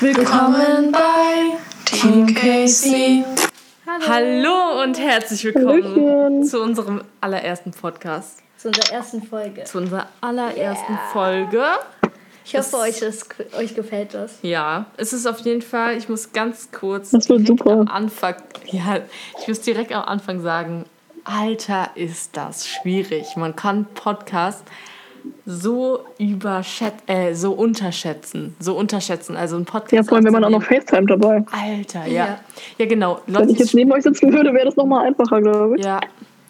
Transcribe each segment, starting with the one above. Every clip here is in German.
Willkommen bei Team Casey. Hallo und herzlich willkommen Hallöchen. zu unserem allerersten Podcast. Zu unserer ersten Folge. Zu unserer allerersten Yeah. Folge. Ich hoffe, euch, ist, euch gefällt das. Ja, es ist auf jeden Fall, ich muss ganz kurz Das wird super. am Anfang, ja, ich muss direkt am Anfang sagen, Alter, ist das schwierig. Man kann Podcast so überschätzen, äh, so unterschätzen, so unterschätzen. Also ein Podcast. Ja, vor allem, wenn man auch noch FaceTime dabei. Alter, ja. Ja. Ja, genau. Wenn ich jetzt neben euch sitzen würde, wäre das nochmal einfacher, glaube ich. Ja,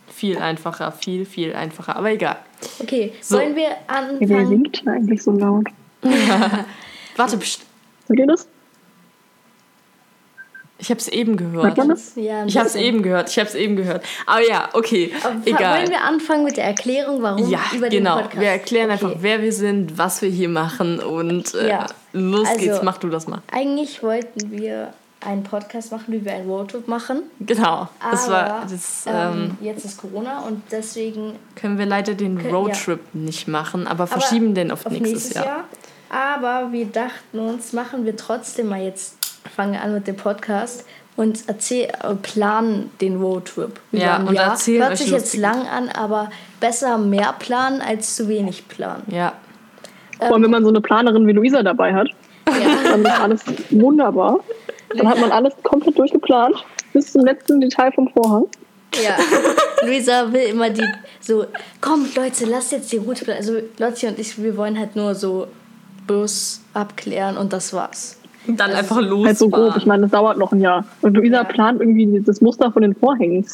viel einfacher, viel, viel einfacher. Aber egal. Okay, So. wollen wir Wer anfangen? singt denn eigentlich so laut? Warte, pst, ihr das? Ich habe es eben gehört. Ja, Ich habe es eben gehört. Ich habe es eben gehört. Aber ja, okay, Aber egal. Wollen wir anfangen mit der Erklärung, warum Ja, über den genau. Podcast? Wir erklären Okay. einfach, wer wir sind, was wir hier machen und äh, Ja. los Also- geht's. Mach du das mal. Eigentlich wollten wir einen Podcast machen, wie wir einen Roadtrip machen. Genau. Aber das war, das ähm, ähm, jetzt ist Corona und deswegen können wir leider den Roadtrip nicht machen, aber aber verschieben den auf, auf nächstes, Jahr. Aber wir dachten uns, machen wir trotzdem mal jetzt, fangen wir an mit dem Podcast und erzähl, äh, planen den Roadtrip. über Ja, ein und Jahr. erzählen Hört euch sich jetzt lang an, aber besser mehr planen als zu wenig planen. Ja. Vor allem, wenn man so eine Planerin wie Luisa dabei hat, dann ist alles wunderbar. Dann hat man alles komplett durchgeplant, bis zum letzten Detail vom Vorhang. Ja, Luisa will immer die so, komm Leute, lasst jetzt die Route planen. Also Lotti und ich, wir wollen halt nur so Bus abklären und das war's. Und dann einfach los. Halt so grob. Ich meine, das dauert noch ein Jahr. Und Luisa Ja. plant irgendwie das Muster von den Vorhängen.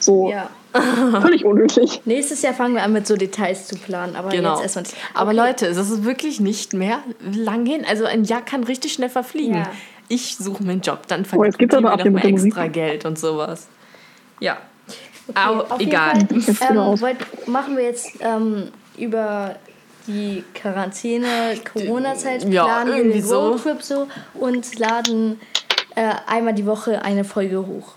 So Ja. völlig unnötig. Nächstes Jahr fangen wir an mit so Details zu planen, aber Genau. jetzt erstmal nicht. Aber Okay. Leute, es ist wirklich nicht mehr lang hin. Also ein Jahr kann richtig schnell verfliegen. Ja. Ich suche mir einen Job, dann Oh, jetzt gibt's verdienen aber auch noch extra Geld und sowas. Ja. Okay, Aber egal. Fall, ähm, wollt, machen wir jetzt ähm, über die Quarantäne, Corona-Zeit, Ja, planen irgendwie den so. Roadtrip so und laden äh, einmal die Woche eine Folge hoch,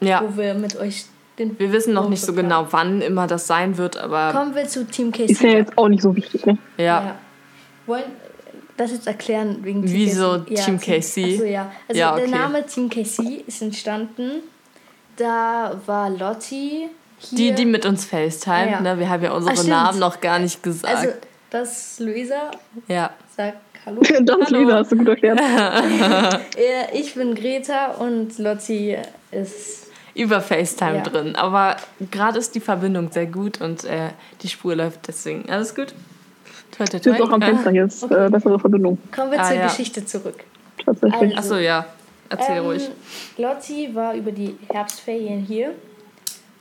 Ja. wo wir mit euch den Wir wissen noch nicht so Roadtrip genau, wann immer das sein wird, aber Kommen wir zu Team Ist ja Casey. jetzt auch nicht so wichtig, ne? ja. Ja. Wollen das jetzt erklären wegen Team Wieso Casey? Team Casey? Achso, ja. Also Ja, der okay. Name Team Casey ist entstanden. Da war Lotti hier. Die, die mit uns FaceTime, Ja. ne? Wir haben ja unsere stimmt. Namen noch gar nicht gesagt. Also, das ist Luisa. ja. Sag Hallo. Das ist Luisa, hast du gut erklärt. Ich bin Greta und Lotti ist. Über FaceTime Ja. drin. Aber gerade ist die Verbindung sehr gut und äh, die Spur läuft deswegen. Alles gut? Toi, toi, Ich sitze auch am toi. Fenster, hier ist äh, bessere Verbindung. Kommen wir Ah, zur ja. Geschichte zurück. Tatsächlich. Achso, ja. Erzähl Ähm, ruhig. Lotti war über die Herbstferien hier.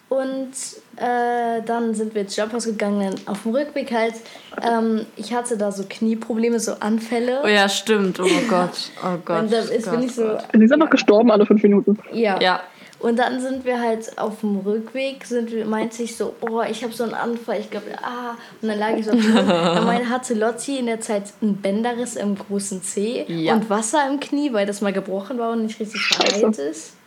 Und äh, dann sind wir ins Jobhaus gegangen. Auf dem Rückweg halt, ähm, ich hatte da so Knieprobleme, so Anfälle. Oh ja, stimmt. Oh Gott. Oh Gott. Und das ist, Gott, bin ich so, Gott. Sie ist einfach gestorben alle fünf Minuten. ja. Ja. Und dann sind wir halt auf dem Rückweg, sind wir, meinte ich so, oh, ich habe so einen Anfall, ich glaube, ah. Und dann lag ich so auf dem. Dann meine, hatte Lotti in der Zeit einen Bänderriss im großen Zeh Ja. und Wasser im Knie, weil das mal gebrochen war und nicht richtig verheilt ist.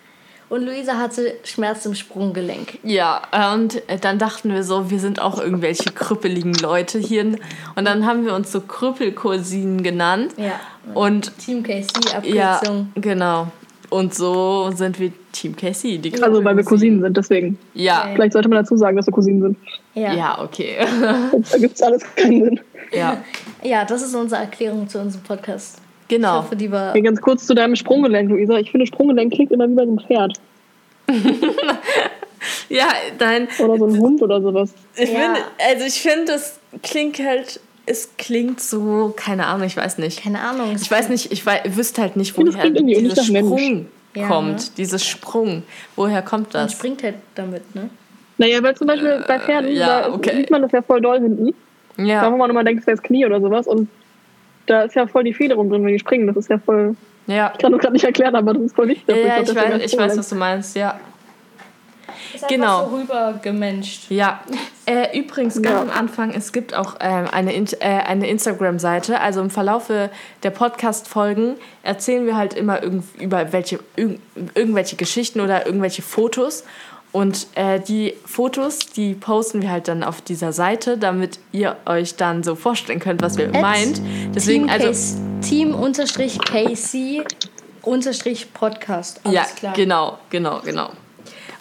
Und Luisa hatte Schmerz im Sprunggelenk. Ja, und dann dachten wir so, wir sind auch irgendwelche krüppeligen Leute hier. Und dann haben wir uns so Krüppelcousinen genannt. Ja. Und Team KC, ja, Abkürzung. genau. Und so sind wir Team Cassie, die Also, weil wir Cousinen sind, deswegen. Ja, Vielleicht sollte man dazu sagen, dass wir Cousinen sind. Ja. ja. ja, okay. Sonst ergibt es alles keinen Sinn. ja, das ist unsere Erklärung zu unserem Podcast. Ich genau. hoffe, die war. Hey, ganz kurz zu deinem Sprunggelenk, Luisa. Ich finde, Sprunggelenk klingt immer wie bei einem Pferd. Ja, dein. Oder so ein Hund oder sowas. Ich Ja. finde, also ich finde, es klingt halt, es klingt so, keine Ahnung, ich weiß nicht. Keine Ahnung. Ich weiß nicht, ich wei- wüsste halt nicht, woher Mensch. Sprung Ja, kommt. ne? Dieses Sprung. Woher kommt Man das? springt halt damit, ne? Naja, weil zum Beispiel bei Pferden, ja, da okay. sieht man das ja voll doll hinten. Da Ja, wo man immer denkt, es wäre das Knie oder sowas. Und da ist ja voll die Federung drin, wenn die springen. Das ist ja voll. ja. Ich kann das gerade nicht erklären, aber das ist voll wichtig. Ja, ja, glaub, ich weiß, ich weiß, was du meinst, ja. Ist Genau. so rübergemenscht. Ja, äh, übrigens ganz Ja. am Anfang, es gibt auch ähm, eine, In- äh, eine Instagram-Seite. Also im Verlaufe der Podcast-Folgen erzählen wir halt immer irgend über welche, irg irgendwelche Geschichten oder irgendwelche Fotos. Und äh, die Fotos, die posten wir halt dann auf dieser Seite, damit ihr euch dann so vorstellen könnt, was wir At meint. Deswegen, Team also Case- Team-KC-Podcast. Alles ja, klar. genau, genau, genau.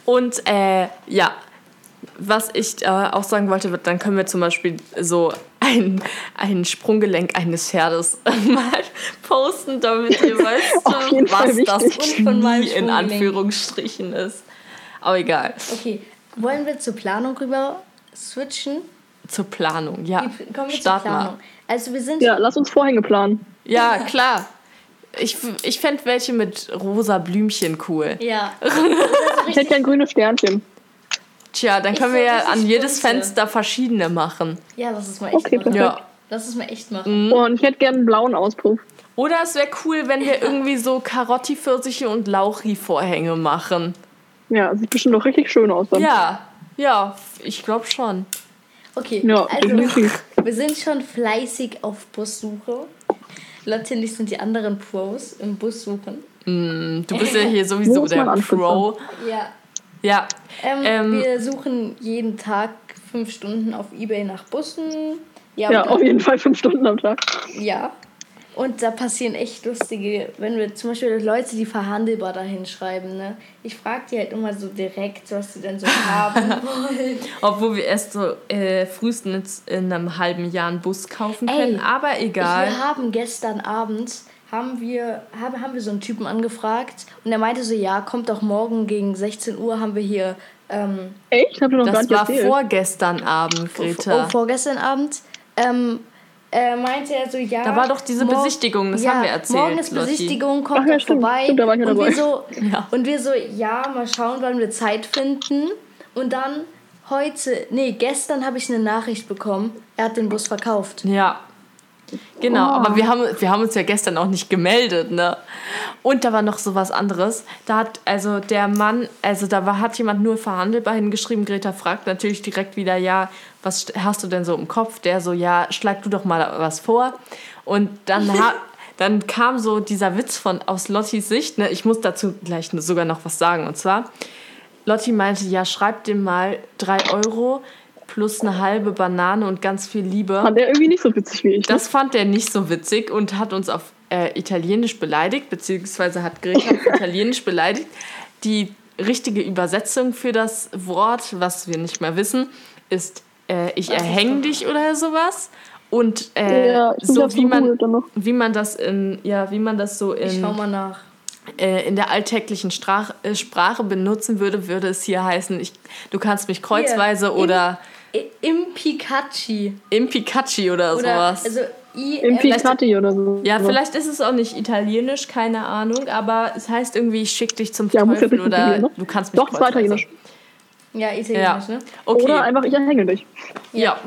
Und äh, ja, was ich äh, auch sagen wollte, dann können wir zum Beispiel so ein, ein Sprunggelenk eines Pferdes mal posten, damit ihr weißt, was das von in. Anführungsstrichen ist. Aber egal. Okay, wollen wir zur Planung rüber switchen? Zur Planung, ja. Wie kommen wir Start zur Planung? mal. Also wir sind Ja, lass uns Vorhänge planen. Ja, klar. Ich, ich fände welche mit rosa Blümchen cool. ja. Ich hätte gern grüne Sternchen. Tja, dann Ich können wir find, ja das an ist jedes bunte. Fenster verschiedene machen. Ja, lass es mal echt Okay, machen. perfekt. Ja. Lass es mal echt machen. Mhm. Und ich hätte gern einen blauen Auspuff. Oder es wäre cool, wenn wir irgendwie so Karotti, Pfirsiche und Lauchi-Vorhänge machen. Ja, sieht bestimmt doch richtig schön aus dann. Ja, ja, ich glaube schon. Okay, Ja, also definitiv. wir sind schon fleißig auf Bussuche. Lotte und ich sind die anderen Pros im Bussuchen. Mm, Du bist ja hier sowieso der? Pro. Ja. Ja, Ähm, Ähm, wir suchen jeden Tag fünf Stunden auf Ebay nach Bussen. Ja, Ja, auf jeden Fall fünf Stunden am Tag. Ja. Und da passieren echt lustige, wenn wir zum Beispiel Leute, die verhandelbar dahin schreiben, ne? Ich frage die halt immer so direkt, was sie denn so haben wollen. obwohl wir erst so äh, frühestens in einem halben Jahr einen Bus kaufen Ey, können. Aber egal. Wir haben gestern Abend haben wir, haben, haben wir so einen Typen angefragt und er meinte so, ja, kommt doch morgen gegen 16 Uhr haben wir hier ähm, Echt? Ihr noch gar Das nicht war erzählt? vorgestern Abend, oh, Greta. vorgestern Abend. Ähm, äh, meinte er so, ja. Da war doch diese Besichtigung, das haben wir erzählt, Morgen ist Lotti. Besichtigung, kommt Ach ja, stimmt, vorbei. stimmt, da war ich ja und, dabei. wir so, Ja. und wir so, ja, mal schauen, wann wir Zeit finden. Und dann heute, nee, gestern habe ich eine Nachricht bekommen, er hat den Bus verkauft. Ja. Genau, Oh. aber wir haben, wir haben uns ja gestern auch nicht gemeldet, ne? Und da war noch so was anderes. Da hat also der Mann, also da war, hat jemand nur verhandelbar hingeschrieben. Greta fragt natürlich direkt wieder, ja, was hast du denn so im Kopf? Der so, ja, schlag du doch mal was vor. Und dann, ha, dann kam so dieser Witz von aus Lottis Sicht, ne? Ich muss dazu gleich sogar noch was sagen. Und zwar, Lotti meinte, ja, schreib dem mal drei Euro plus eine halbe Banane und ganz viel Liebe. Fand der irgendwie nicht so witzig wie ich. ne? Das fand er nicht so witzig und hat uns auf äh, Italienisch beleidigt, beziehungsweise hat Greta auf Italienisch beleidigt. Die richtige Übersetzung für das Wort, was wir nicht mehr wissen, ist äh, ich erhänge dich oder sowas. Und äh, Ja, ich so wie man, wie man das in, ja, wie man das so Ich in, schau mal nach. äh, in der alltäglichen Strach, äh, Sprache benutzen würde, würde es hier heißen, ich, du kannst mich kreuzweise Hier, oder I- Im Pikachi. im Pikachi oder, Oder, sowas. also, I, Im M- Picati oder so. Ja, vielleicht ist es auch nicht italienisch, keine Ahnung, aber es heißt irgendwie, ich schick dich zum Ja, ja Teufel nicht oder Italiener. du kannst mich Doch, es war italienisch. Ja, Ja, italienisch, ne? okay. Oder einfach, ich erhänge dich. ja.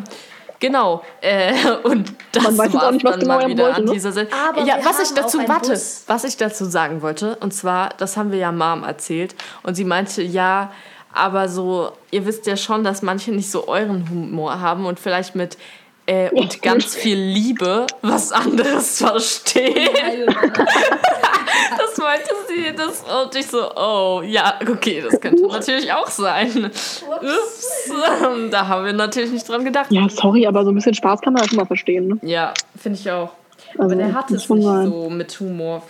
Genau. Äh, und das war dann genau mal er wieder wollte, an ne? dieser Seite. Aber ja, was ich dazu, warte, Bus. was ich dazu sagen wollte, und zwar, das haben wir ja Mom erzählt, und sie meinte, ja, aber so, ihr wisst ja schon, dass manche nicht so euren Humor haben und vielleicht mit äh, und ganz viel Liebe was anderes verstehen. Das meinte sie, das und ich so, oh, ja, okay, das könnte natürlich auch sein. Ups, da haben wir natürlich nicht dran gedacht. Ja, sorry, aber so ein bisschen Spaß kann man das immer verstehen. Ne? Ja, finde ich auch. Also, Aber der hat es schon nicht so mit Humor.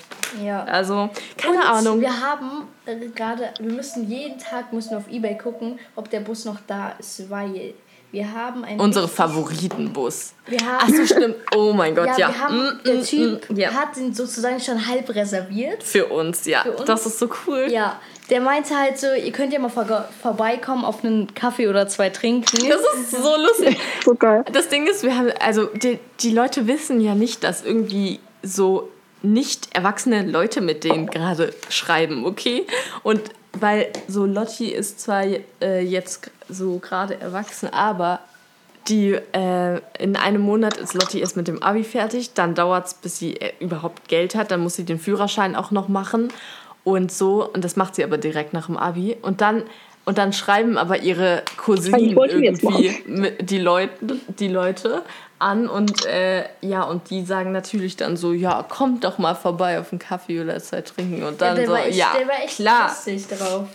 Ja. Also, keine Und Ahnung. Wir haben äh, gerade, wir müssen jeden Tag müssen wir auf Ebay gucken, ob der Bus noch da ist, weil wir haben einen. Unsere Favoritenbus. Wir Ach haben, so, stimmt. Oh mein Gott, ja, ja. wir haben, Mm, der mm, Typ mm, ja. hat ihn sozusagen schon halb reserviert. Für uns, ja. Für uns? Das ist so cool. Ja, der meinte halt so, ihr könnt ja mal vor vorbeikommen, auf einen Kaffee oder zwei trinken. Das ist so lustig. So geil. Das Ding ist, wir haben, also die, die Leute wissen ja nicht, dass irgendwie so nicht erwachsene Leute mit denen gerade schreiben, okay? Und weil so Lotti ist zwar äh, jetzt so gerade erwachsen, aber die äh, in einem Monat ist Lotti erst mit dem Abi fertig, dann dauert es, bis sie äh, überhaupt Geld hat, dann muss sie den Führerschein auch noch machen und so und das macht sie aber direkt nach dem Abi und dann und dann schreiben aber ihre Cousinen irgendwie die Leute die Leute an und äh, ja und die sagen natürlich dann so ja kommt doch mal vorbei auf einen Kaffee oder zwei trinken und Ja, dann der, so war echt, ja der war echt klar lustig drauf.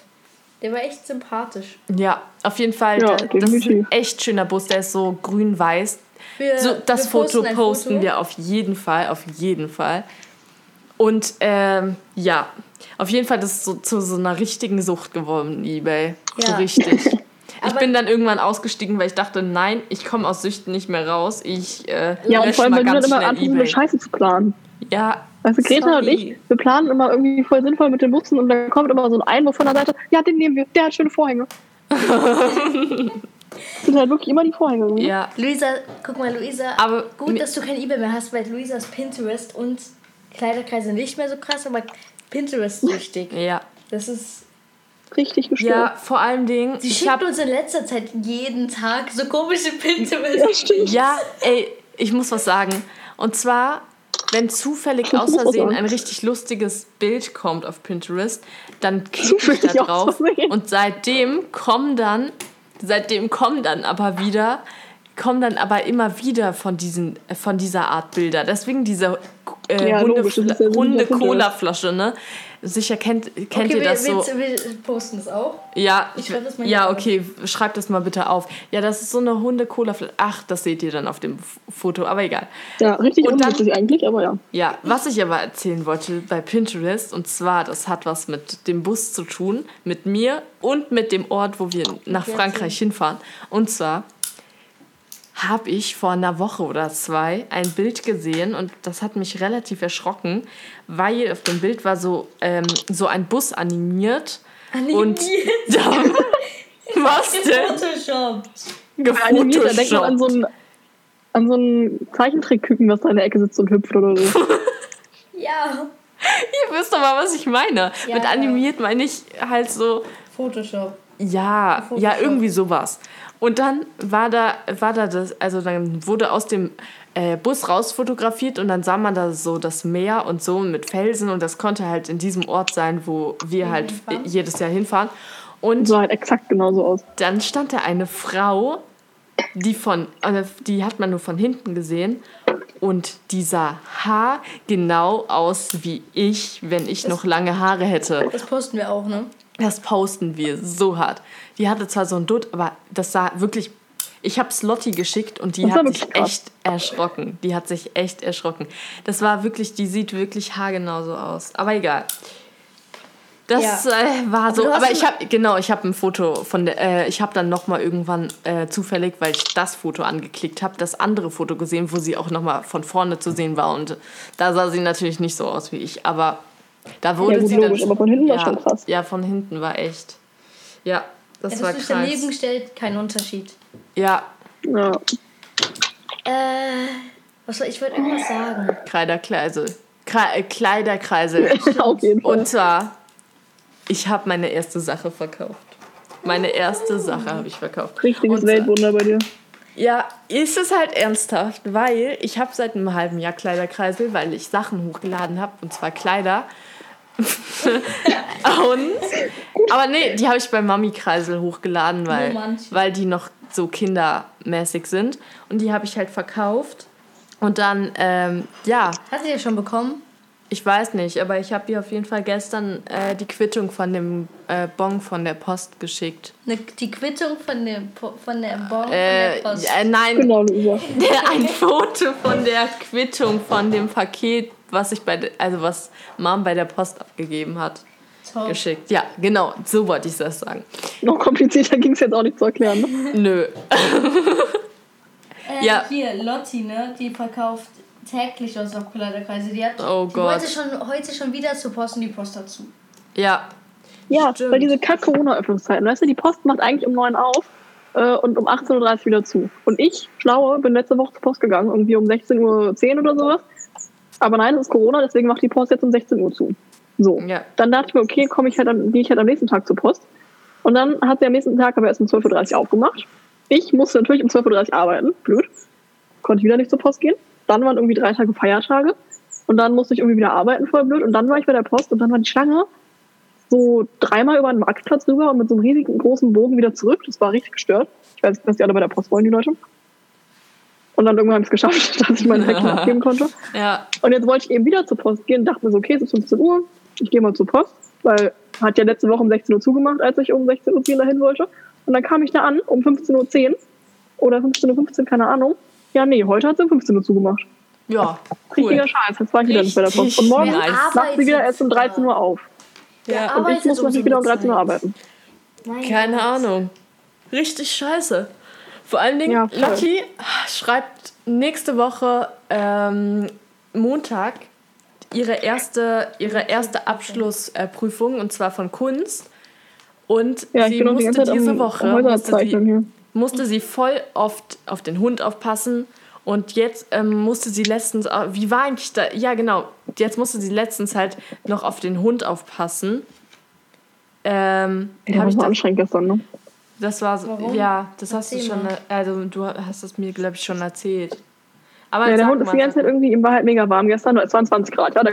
Der war echt sympathisch. ja, auf jeden Fall. Ja, da- das ist ein definitiv. echt schöner Bus. Der ist so grün-weiß. Wir, so, das wir Foto ein posten Foto. wir auf jeden Fall, auf jeden Fall. Und ähm, ja, auf jeden Fall, das ist so zu so einer richtigen Sucht geworden, eBay. So Ja. richtig. Ich bin dann irgendwann ausgestiegen, weil ich dachte, nein, ich komme aus Süchten nicht mehr raus. Ich äh, Ja, und vor allem, mal weil du dann immer anfängst, so eine. Scheiße zu planen. Ja, Also Greta und Sorry. ich, wir planen immer irgendwie voll sinnvoll mit den Bussen und dann kommt immer so ein Einwurf von der Seite, ja, den nehmen wir, der hat schöne Vorhänge. das sind halt wirklich immer die Vorhänge. irgendwie. ja. Luisa, guck mal, Luisa, Aber gut, dass du kein Ebay mehr hast, weil Luisas Pinterest und Kleiderkreise nicht mehr so krass, aber Pinterest süchtig. Ja. Das ist. Richtig gestört. Ja, vor allen Dingen. Sie ich schickt hab, uns in letzter Zeit jeden Tag so komische Pinterest. Ja, stimmt. Ja, ey, ich muss was sagen. Und zwar, wenn zufällig aus Versehen sagen. ein richtig lustiges Bild kommt auf Pinterest, dann klicke ich da drauf und seitdem kommen dann, seitdem kommen dann aber wieder, kommen dann aber immer wieder von diesen, äh, von dieser Art Bilder. Deswegen diese äh, Ja, ist ja. Cola-Flasche, ne? Sicher kennt, kennt okay, ihr das wir, so. wir, wir posten das auch. Ja, Ich das mal ja, okay, schreibt das mal bitte auf. Ja, das ist so eine Hunde-Cola-Flasche. Ach, das seht ihr dann auf dem Foto, aber egal. Ja, richtig Und dann- eigentlich, aber ja. Ja, was ich aber erzählen wollte bei Pinterest, und zwar, das hat was mit dem Bus zu tun, mit mir und mit dem Ort, wo wir nach Erzähl. Frankreich hinfahren. Und zwar habe ich vor einer Woche oder zwei ein Bild gesehen und das hat mich relativ erschrocken, weil auf dem Bild war so, ähm, so ein Bus animiert. Und da, was denn? Animiert, da denkt man an Gefotoshoppt. so ein, an so ein Zeichentrickküken, was da in der Ecke sitzt und hüpft oder so. Ja, Ihr wisst doch mal, was ich meine. Ja, Mit animiert meine ich halt so, Photoshop. ja, Photoshop. ja, irgendwie sowas. Und dann war da, war da das, also dann wurde aus dem äh, Bus raus fotografiert und dann sah man da so das Meer und so mit Felsen und das konnte halt in diesem Ort sein, wo wir halt hinfahren. jedes Jahr hinfahren. Und Sah halt exakt genauso aus. dann stand da eine Frau, die von, äh, die hat man nur von hinten gesehen und die sah haargenau aus wie ich, wenn ich noch lange Haare hätte. Das posten wir auch, ne? Das posten wir so hart. Die hatte zwar so ein Dutt, aber das sah wirklich. Ich habe Lotti geschickt und die Das hat sich krass. echt erschrocken. Die hat sich echt erschrocken. Das war wirklich, die sieht wirklich haargenau so aus. Aber egal. Das Ja. äh, war so. Aber ich habe genau, ich habe ein Foto von der. Äh, ich habe dann noch mal irgendwann äh, zufällig, weil ich das Foto angeklickt habe, das andere Foto gesehen, wo sie auch noch mal von vorne zu sehen war und da sah sie natürlich nicht so aus wie ich. Aber da wurde gut, sie logisch, dann. aber von hinten war ja, schon krass. Ja, von hinten war echt. Ja, das Ja, war du dich krass. daneben stellt, kein Unterschied. Ja, Ja. Äh, was soll ich wollte irgendwas sagen? Kleiderkreisel. Kre äh, Kleiderkreisel. Auf jeden Fall. Und zwar, ich habe meine erste Sache verkauft. Meine erste Sache habe ich verkauft. Richtiges zwar- Weltwunder bei dir. Ja, ist es halt ernsthaft, weil ich habe seit einem halben Jahr Kleiderkreisel, weil ich Sachen hochgeladen habe, und zwar Kleider. und, aber nee, die habe ich bei Mami-Kreisel hochgeladen, weil, manche. weil die noch so kindermäßig sind. Und die habe ich halt verkauft. Und dann, ähm, ja, Hast du ja schon bekommen? ich weiß nicht, aber ich habe ihr auf jeden Fall gestern äh, die Quittung von dem äh, Bon von der Post geschickt. Ne, die Quittung von, dem, Po- von der Bon Äh, von der Post. äh, nein, Genau, ein Foto von der Quittung von dem Paket, was ich bei, also was Mom bei der Post abgegeben hat, Top. geschickt. Ja, genau, so wollte ich das sagen. Noch komplizierter ging es jetzt auch nicht zu erklären. Ne? Nö. Äh, Ja. Hier, Lotti, ne? Die verkauft täglich auf Kleiderkreise. Die hat Oh die Gott. wollte schon heute schon wieder zur Post und die Post dazu. Ja, Ja, Stimmt. weil diese kack Corona-Öffnungszeiten, weißt du, die Post macht eigentlich um 9 auf äh, und um 18.30 Uhr wieder zu. Und ich, Schlaue, bin letzte Woche zur Post gegangen, irgendwie um 16.10 Uhr oder sowas. Aber nein, es ist Corona, deswegen macht die Post jetzt um 16 Uhr zu. So. Ja. Dann dachte ich mir, okay, komme ich halt am, gehe ich halt am nächsten Tag zur Post. Und dann hat sie am nächsten Tag aber erst um 12.30 Uhr aufgemacht. Ich musste natürlich um 12.30 Uhr arbeiten. Blöd. Konnte wieder nicht zur Post gehen. Dann waren irgendwie drei Tage Feiertage. Und dann musste ich irgendwie wieder arbeiten, voll blöd. Und dann war ich bei der Post und dann war die Schlange so dreimal über den Marktplatz rüber und mit so einem riesigen großen Bogen wieder zurück. Das war richtig gestört. Ich weiß nicht, was die alle bei der Post wollen, die Leute. Und dann irgendwann habe ich es geschafft, dass ich meine Päckchen abgeben konnte. ja, Und jetzt wollte ich eben wieder zur Post gehen, dachte mir so, okay, es ist 15 Uhr, ich gehe mal zur Post, weil hat ja letzte Woche um 16 Uhr zugemacht, als ich um 16.10 Uhr dahin wollte. Und dann kam ich da an, um 15.10 Uhr oder 15.15 Uhr, keine Ahnung. Ja, nee, heute hat sie um 15 Uhr zugemacht. Ja, Richtiger cool. Scheiß, jetzt war ich wieder nicht bei der Post. Und morgen nice. macht sie wieder erst um 13 Uhr auf. Ja. Und ich muss natürlich wieder um 13 Uhr arbeiten. Keine. Ahnung. Richtig scheiße. Vor allen Dingen, Ja. Lucky schreibt nächste Woche ähm, Montag ihre erste, ihre erste Abschlussprüfung und zwar von Kunst. Und Ja, sie die musste Zeit diese Woche musste sie, musste sie voll oft auf den Hund aufpassen. Und jetzt ähm, musste sie letztens, wie war eigentlich da, ja genau, jetzt musste sie letztens halt noch auf den Hund aufpassen. Ähm, war ich das, anstrengend gestern, ne? Das war so, Warum? ja, das hast du Erzähl schon, mal. also du hast es mir, glaube ich, schon erzählt. Aber Ja, der Hund ist die ganze Zeit irgendwie, ihm war halt mega warm gestern, es waren 20 Grad, ja, da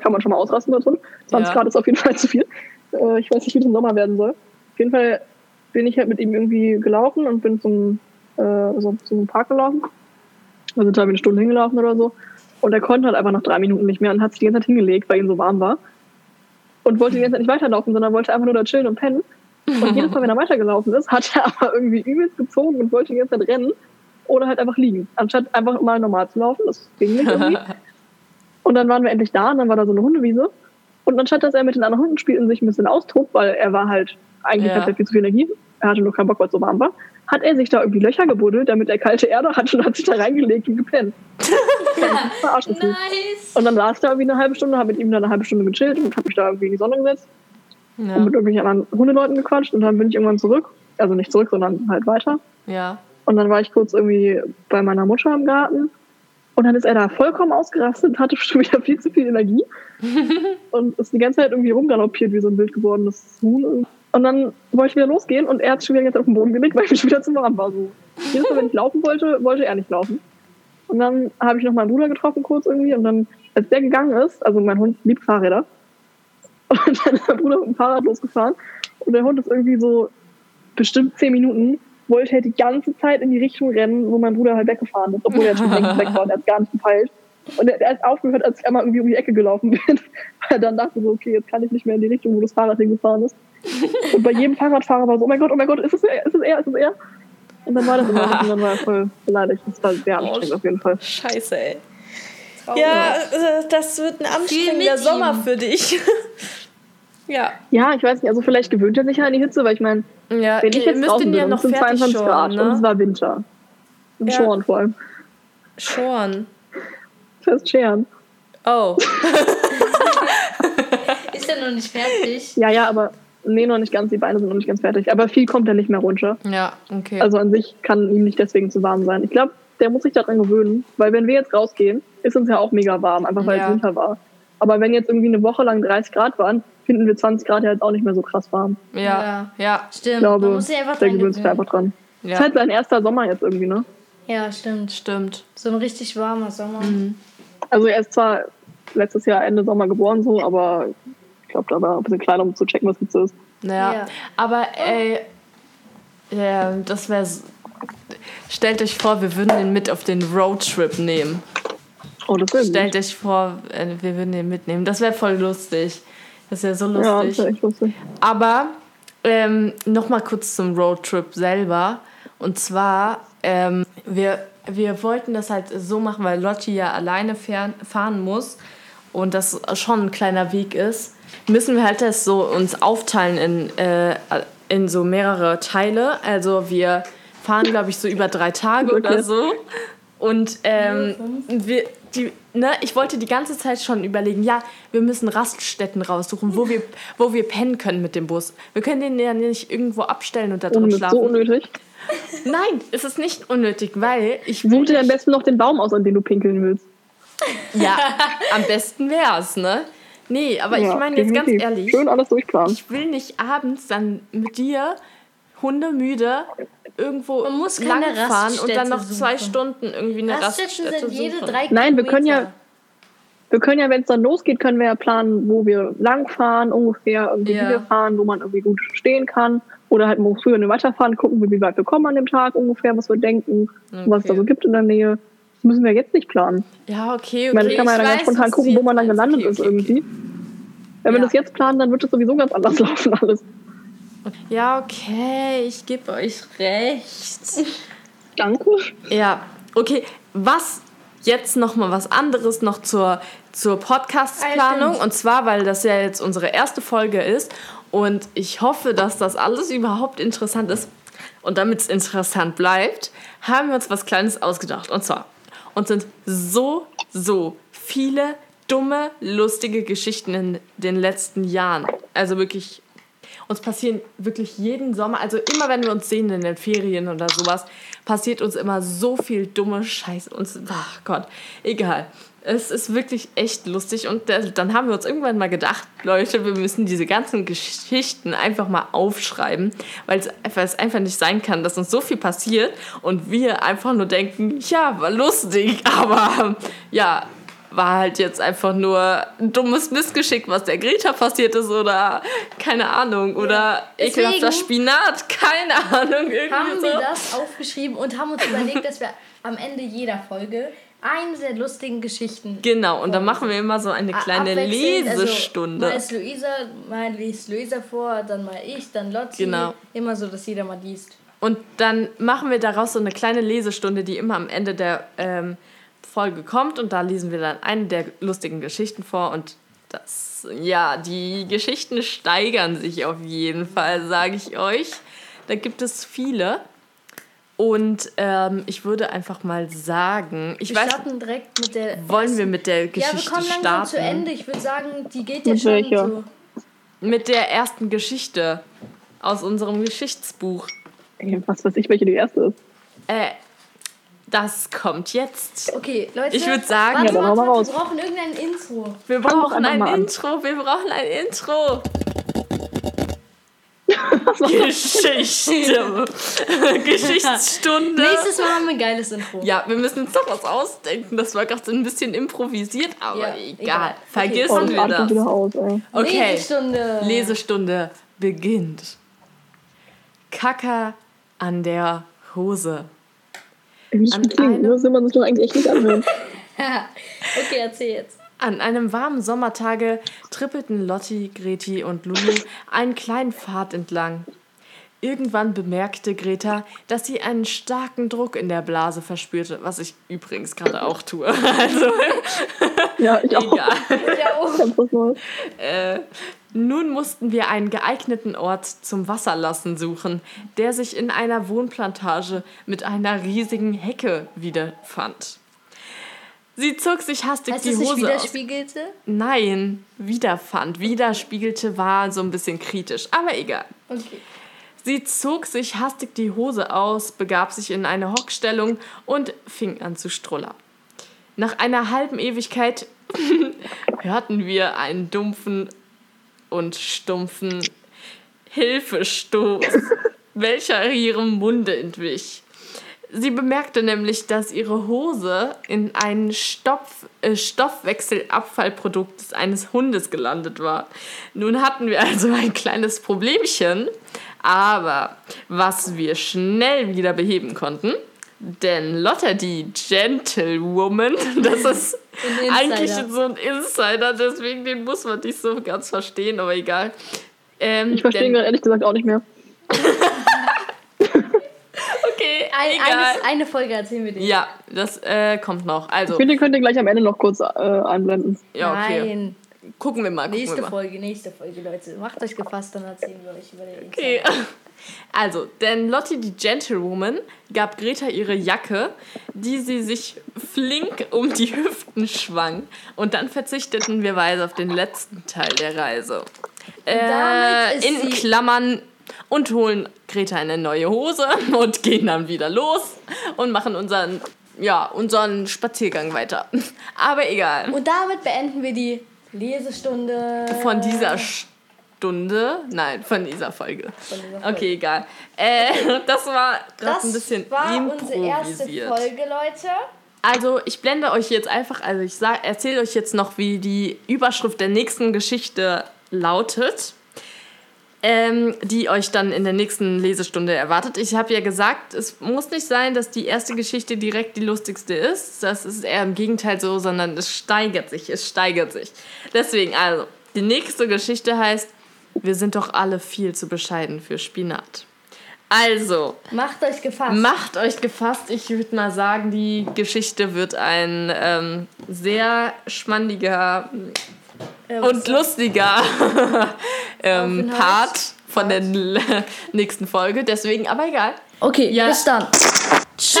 kann man schon mal ausrasten da drin. 20 Ja. Grad ist auf jeden Fall zu viel. Äh, ich weiß nicht, wie das im Sommer werden soll. Auf jeden Fall bin ich halt mit ihm irgendwie gelaufen und bin zum, äh, so, zum Park gelaufen. Wir sind da eine Stunde hingelaufen oder so. Und er konnte halt einfach nach drei Minuten nicht mehr und hat sich die ganze Zeit hingelegt, weil ihm so warm war. Und wollte die ganze Zeit nicht weiterlaufen, sondern wollte einfach nur da chillen und pennen. Und jedes Mal, wenn er weitergelaufen ist, hat er aber irgendwie übelst gezogen und wollte die ganze Zeit rennen oder halt einfach liegen. Anstatt einfach mal normal zu laufen, das ging nicht irgendwie. Und dann waren wir endlich da und dann war da so eine Hundewiese. Und anstatt dass er mit den anderen Hunden spielt und sich ein bisschen austobt, weil er war halt, eigentlich Ja. hat er viel zu viel Energie, er hatte nur keinen Bock, weil es so warm war, hat er sich da irgendwie Löcher gebuddelt, damit er kalte Erde hatte und hat sich da reingelegt und gepennt. Sie. Nice. Und dann saß da irgendwie eine halbe Stunde, habe mit ihm dann eine halbe Stunde gechillt und habe mich da irgendwie in die Sonne gesetzt Ja, und mit irgendwelchen anderen Hundeleuten gequatscht und dann bin ich irgendwann zurück. Also nicht zurück, sondern halt weiter. ja. Und dann war ich kurz irgendwie bei meiner Mutter im Garten. Und dann ist er da vollkommen ausgerastet, hatte schon wieder viel zu viel Energie. und ist die ganze Zeit irgendwie rumgaloppiert wie so ein wild gewordenes Huhn. Und dann wollte ich wieder losgehen und er hat schon wieder Zeit auf den Boden gelegt, weil mir schon wieder zu warm war. So. Jedes Mal, wenn ich laufen wollte, wollte er nicht laufen. Und dann habe ich noch meinen Bruder getroffen kurz irgendwie. Und dann, als der gegangen ist, also mein Hund liebt Fahrräder. Und dann ist mein Bruder mit dem Fahrrad losgefahren. Und der Hund ist irgendwie so bestimmt zehn Minuten wollte er die ganze Zeit in die Richtung rennen, wo mein Bruder halt weggefahren ist, obwohl er schon längst weg war und er hat gar nicht gepeilt. Und er, ist aufgehört, als ich einmal irgendwie um die Ecke gelaufen bin, weil er dann dachte so, okay, jetzt kann ich nicht mehr in die Richtung, wo das Fahrrad hingefahren ist. Und bei jedem Fahrradfahrer war so, oh mein Gott, oh mein Gott, ist es er, ist es er, ist es er? Und dann war das immer und dann war er voll beleidigt. Das war sehr anstrengend auf jeden Fall. Scheiße, ey. Traurig. Ja, äh, das wird ein anstrengender Sommer ihm. für dich. ja. Ja, ich weiß nicht, also vielleicht gewöhnt er sich ja an die Hitze, weil ich meine, Ja, wenn ich jetzt draußen ihn bin ja noch es sind fertig 22 Grad schoren, und es ne? war Winter. Und Ja. Schoren vor allem. Schoren. Fest scheren. Oh. Ist ja noch nicht fertig. Ja, ja, aber nee, noch nicht ganz, die Beine sind noch nicht ganz fertig. Aber viel kommt er nicht mehr runter. Ja, okay. Also an sich kann ihm nicht deswegen zu warm sein. Ich glaube, der muss sich daran gewöhnen, weil wenn wir jetzt rausgehen, ist uns ja auch mega warm, einfach weil Ja. es Winter war. Aber wenn jetzt irgendwie eine Woche lang 30 Grad waren, finden wir 20 Grad ja jetzt auch nicht mehr so krass warm. ja, ja, Stimmt. Ich glaube, Man muss einfach der dran gewöhnt sich da einfach dran. ja. Ist halt sein erster Sommer jetzt irgendwie, ne? Ja, stimmt. Stimmt. So ein richtig warmer Sommer. Mhm. Also er ist zwar letztes Jahr Ende Sommer geboren so, aber ich glaube, da war ein bisschen kleiner, um zu checken, was Hitze ist. Ja. Ja. Aber ey, ja, das wäre. Stellt euch vor, wir würden ihn mit auf den Roadtrip nehmen. Oh, das wäre Stellt euch vor, äh, wir würden ihn mitnehmen. Das wäre voll lustig. Das wäre so Ja, das lustig. wäre echt lustig. Aber ähm, nochmal kurz zum Roadtrip selber. Und zwar, ähm, wir, wir wollten das halt so machen, weil Lotti ja alleine fahren muss und das schon ein kleiner Weg ist, müssen wir halt das so uns aufteilen in, äh, in so mehrere Teile. Also wir fahren, glaube ich, so über drei Tage oder Okay. so. Und ähm, wir, die, ne, ich wollte die ganze Zeit schon überlegen, ja, wir müssen Raststätten raussuchen, wo wir, wo wir pennen können mit dem Bus. Wir können den ja nicht irgendwo abstellen und da drin schlafen. so unnötig. Nein, es ist nicht unnötig, weil ich will Such dir am besten noch den Baum aus, an den du pinkeln willst. Ja, am besten wär's, ne? Nee, aber ich Ja, meine jetzt ganz ehrlich, Schön alles durchplanen. ich will nicht abends dann mit dir, hundemüde, irgendwo Man muss keine langfahren und dann noch Raststätte zwei suchen. Stunden irgendwie eine Raststätten Raststätte sind jede suchen. drei Nein, wir können ja-. Wir können ja, wenn es dann losgeht, können wir ja planen, wo wir langfahren, ungefähr irgendwie Ja. wie wir fahren, wo man irgendwie gut stehen kann. Oder halt wo früher wir weiterfahren, gucken, wie weit wir kommen an dem Tag ungefähr, was wir denken, was es da Okay. so gibt in der Nähe. Das müssen wir jetzt nicht planen. Ja, okay, Ich meine, das okay. kann man ja dann ganz spontan gucken, wo man dann gelandet ist Okay, okay, irgendwie. Wenn wir Ja. das jetzt planen, dann wird es sowieso ganz anders laufen alles. Ja, okay, ich gebe euch recht. Danke. Ja, okay, was jetzt noch mal was anderes noch zur, zur Podcast-Planung. stimmt. Und zwar, weil das ja jetzt unsere erste Folge ist. Und ich hoffe, dass das alles überhaupt interessant ist. Und damit es interessant bleibt, haben wir uns was Kleines ausgedacht. Und zwar, uns sind so, so viele dumme, lustige Geschichten in den letzten Jahren. Also wirklich uns passieren wirklich jeden Sommer, also immer wenn wir uns sehen in den Ferien oder sowas, passiert uns immer so viel dumme Scheiße. Uns, ach Gott, egal. Es ist wirklich echt lustig und da- dann haben wir uns irgendwann mal gedacht, Leute, wir müssen diese ganzen Geschichten einfach mal aufschreiben, weil es einfach nicht sein kann, dass uns so viel passiert und wir einfach nur denken, ja, war lustig, aber ja, war halt jetzt einfach nur ein dummes Missgeschick, was der Greta passiert ist oder keine Ahnung oder Deswegen- ekelhafter Spinat, keine Ahnung, irgendwie haben so. wir das aufgeschrieben und haben uns überlegt, dass wir am Ende jeder Folge eine der lustigen Geschichten Genau, und dann machen wir immer so eine kleine also Lesestunde. mal ist Luisa, mal liest Luisa vor, dann mal ich, dann Lotti. Genau. Immer so, dass jeder mal liest. Und dann machen wir daraus so eine kleine Lesestunde, die immer am Ende der ähm, Folge kommt. Und da lesen wir dann eine der lustigen Geschichten vor. Und das, ja, die Geschichten steigern sich auf jeden Fall, sage ich euch. Da gibt es viele. Und ähm, ich würde einfach mal sagen, ich Wir weiß, starten direkt mit der. wollen wir mit der Ja, wir Geschichte kommen langsam starten? zu Ende. Ich würde sagen, die geht ja Mit schon welcher? so. Mit der ersten Geschichte aus unserem Geschichtsbuch. Was weiß ich, welche die erste ist. Äh, das kommt jetzt. Okay, Leute. Ich würd sagen- warte, Ja, warte, warte, raus. Wir brauchen irgendein Intro. Wir brauchen ein. Intro, wir brauchen ein Intro. Geschichte. Geschichtsstunde. Nächstes Mal haben wir ein geiles Intro. Ja, wir müssen uns doch was ausdenken. Das war gerade so ein bisschen improvisiert, aber Ja, egal. egal. Vergessen Oh, das wir das. aus. Okay, Lesestunde. Lesestunde beginnt. Kacker an der Hose. Wie das An klingt, einem- ne? Will man sich doch eigentlich echt nicht anhören. okay, erzähl jetzt. An einem warmen Sommertage trippelten Lotti, Greti und Lulu einen kleinen Pfad entlang. Irgendwann bemerkte Greta, dass sie einen starken Druck in der Blase verspürte, was ich übrigens gerade auch tue. Also, Ja, ich auch. egal. Oh. Was Neues. Äh, nun mussten wir einen geeigneten Ort zum Wasserlassen suchen, der sich in einer Wohnplantage mit einer riesigen Hecke wiederfand. Sie zog sich hastig Heißt die das nicht Hose aus. widerspiegelte? Nein, wiederfand. Widerspiegelte war so ein bisschen kritisch, aber egal. Okay. Sie zog sich hastig die Hose aus, begab sich in eine Hockstellung und fing an zu strullern. Nach einer halben Ewigkeit hörten wir einen dumpfen und stumpfen Hilfestoß, welcher ihrem Munde entwich. Sie bemerkte nämlich, dass ihre Hose in ein Stopf, äh, Stoffwechselabfallprodukt eines Hundes gelandet war. Nun hatten wir also ein kleines Problemchen, aber was wir schnell wieder beheben konnten, denn Lotta, die Gentlewoman, das ist Insider. eigentlich so ein Insider, deswegen den muss man nicht so ganz verstehen, aber egal. Ähm, Ich verstehe ihn ehrlich gesagt auch nicht mehr. Okay, Ein, egal. eine, eine Folge erzählen wir dir. Ja, das äh, kommt noch. Also, Ich finde, den könnt ihr gleich am Ende noch kurz äh, einblenden. ja, okay. Nein. Gucken wir mal, gucken wir Nächste mal. Folge, nächste Folge, Leute. Macht euch gefasst, dann erzählen wir euch über den Okay. Also, denn Lotti, die Gentlewoman, gab Greta ihre Jacke, die sie sich flink um die Hüften schwang. Und dann verzichteten wir weise auf den letzten Teil der Reise. Äh, in Klammern und holen Greta eine neue Hose und gehen dann wieder los und machen unseren, ja, unseren Spaziergang weiter. Aber egal. Und damit beenden wir die Lesestunde. Von dieser Stunde, nein, von dieser Folge. Von dieser Folge. Okay, egal. Äh, das war gerade ein bisschen war unsere erste improvisiert. Folge, Leute. Also, ich blende euch jetzt einfach, also ich erzähle euch jetzt noch, wie die Überschrift der nächsten Geschichte lautet, ähm, die euch dann in der nächsten Lesestunde erwartet. Ich habe ja gesagt, es muss nicht sein, dass die erste Geschichte direkt die lustigste ist. Das ist eher im Gegenteil so, sondern es steigert sich, es steigert sich. Deswegen, also, die nächste Geschichte heißt, wir sind doch alle viel zu bescheiden für Spinat. Also, Macht euch gefasst. macht euch gefasst. Ich würde mal sagen, die Geschichte wird ein ähm, sehr schmandiger Äh, und lustiger ähm. Part von der nächsten Folge. Deswegen, aber egal. Okay, Ja. bis dann. Tschüss!